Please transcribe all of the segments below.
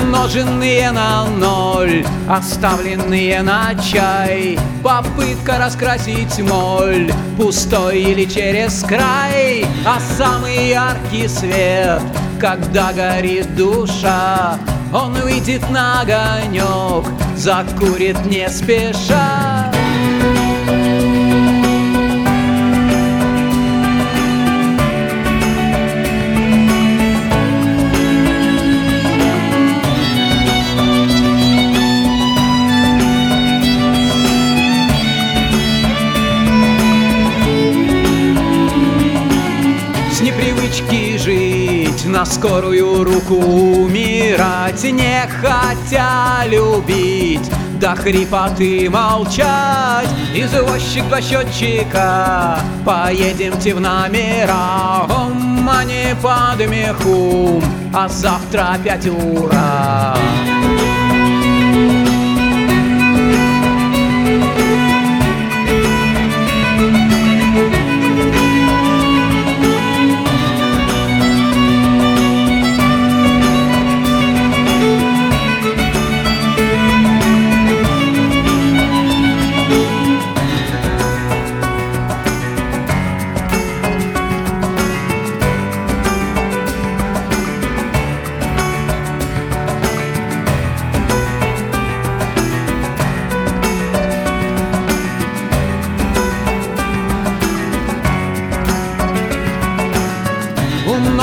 Умноженные на ноль, оставленные на чай. Попытка раскрасить моль, пустой или через край. А самый яркий свет, когда горит душа Он выйдет на огонек, закурит не спеша С непривычки жить, на скорую руку умирать Не хотя любить, до хрипоты молчать Извозчик два счетчика, поедемте в номера Ом, а не под мехум, а завтра опять ура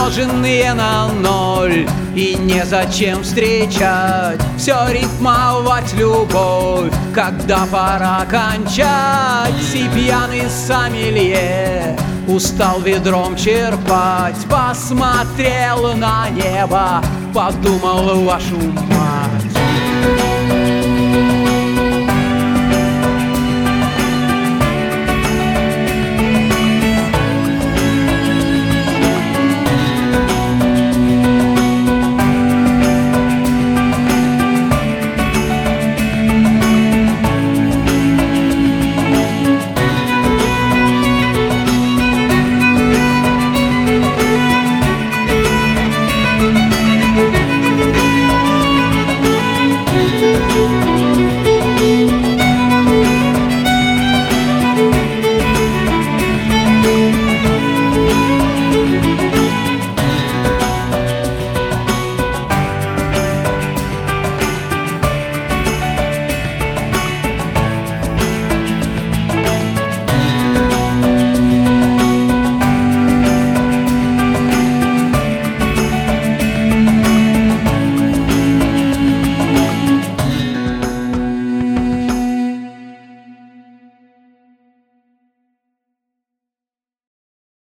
умноженные на ноль. И незачем встречать Все рифмовать любовь. Когда пора кончать Си пьяный сомелье. Устал ведром черпать Посмотрел на небо Подумал вашу мать